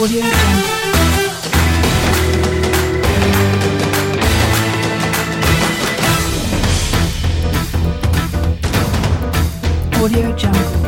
Audio Jungle.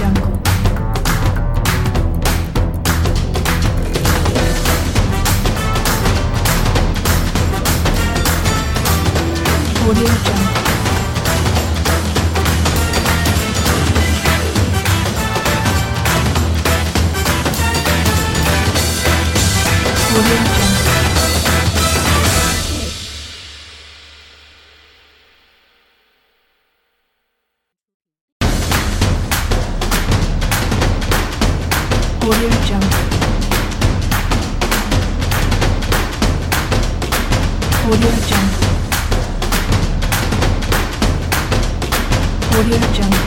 오디오 좀. Audio Jungle. Audio Jungle. Audio Jungle.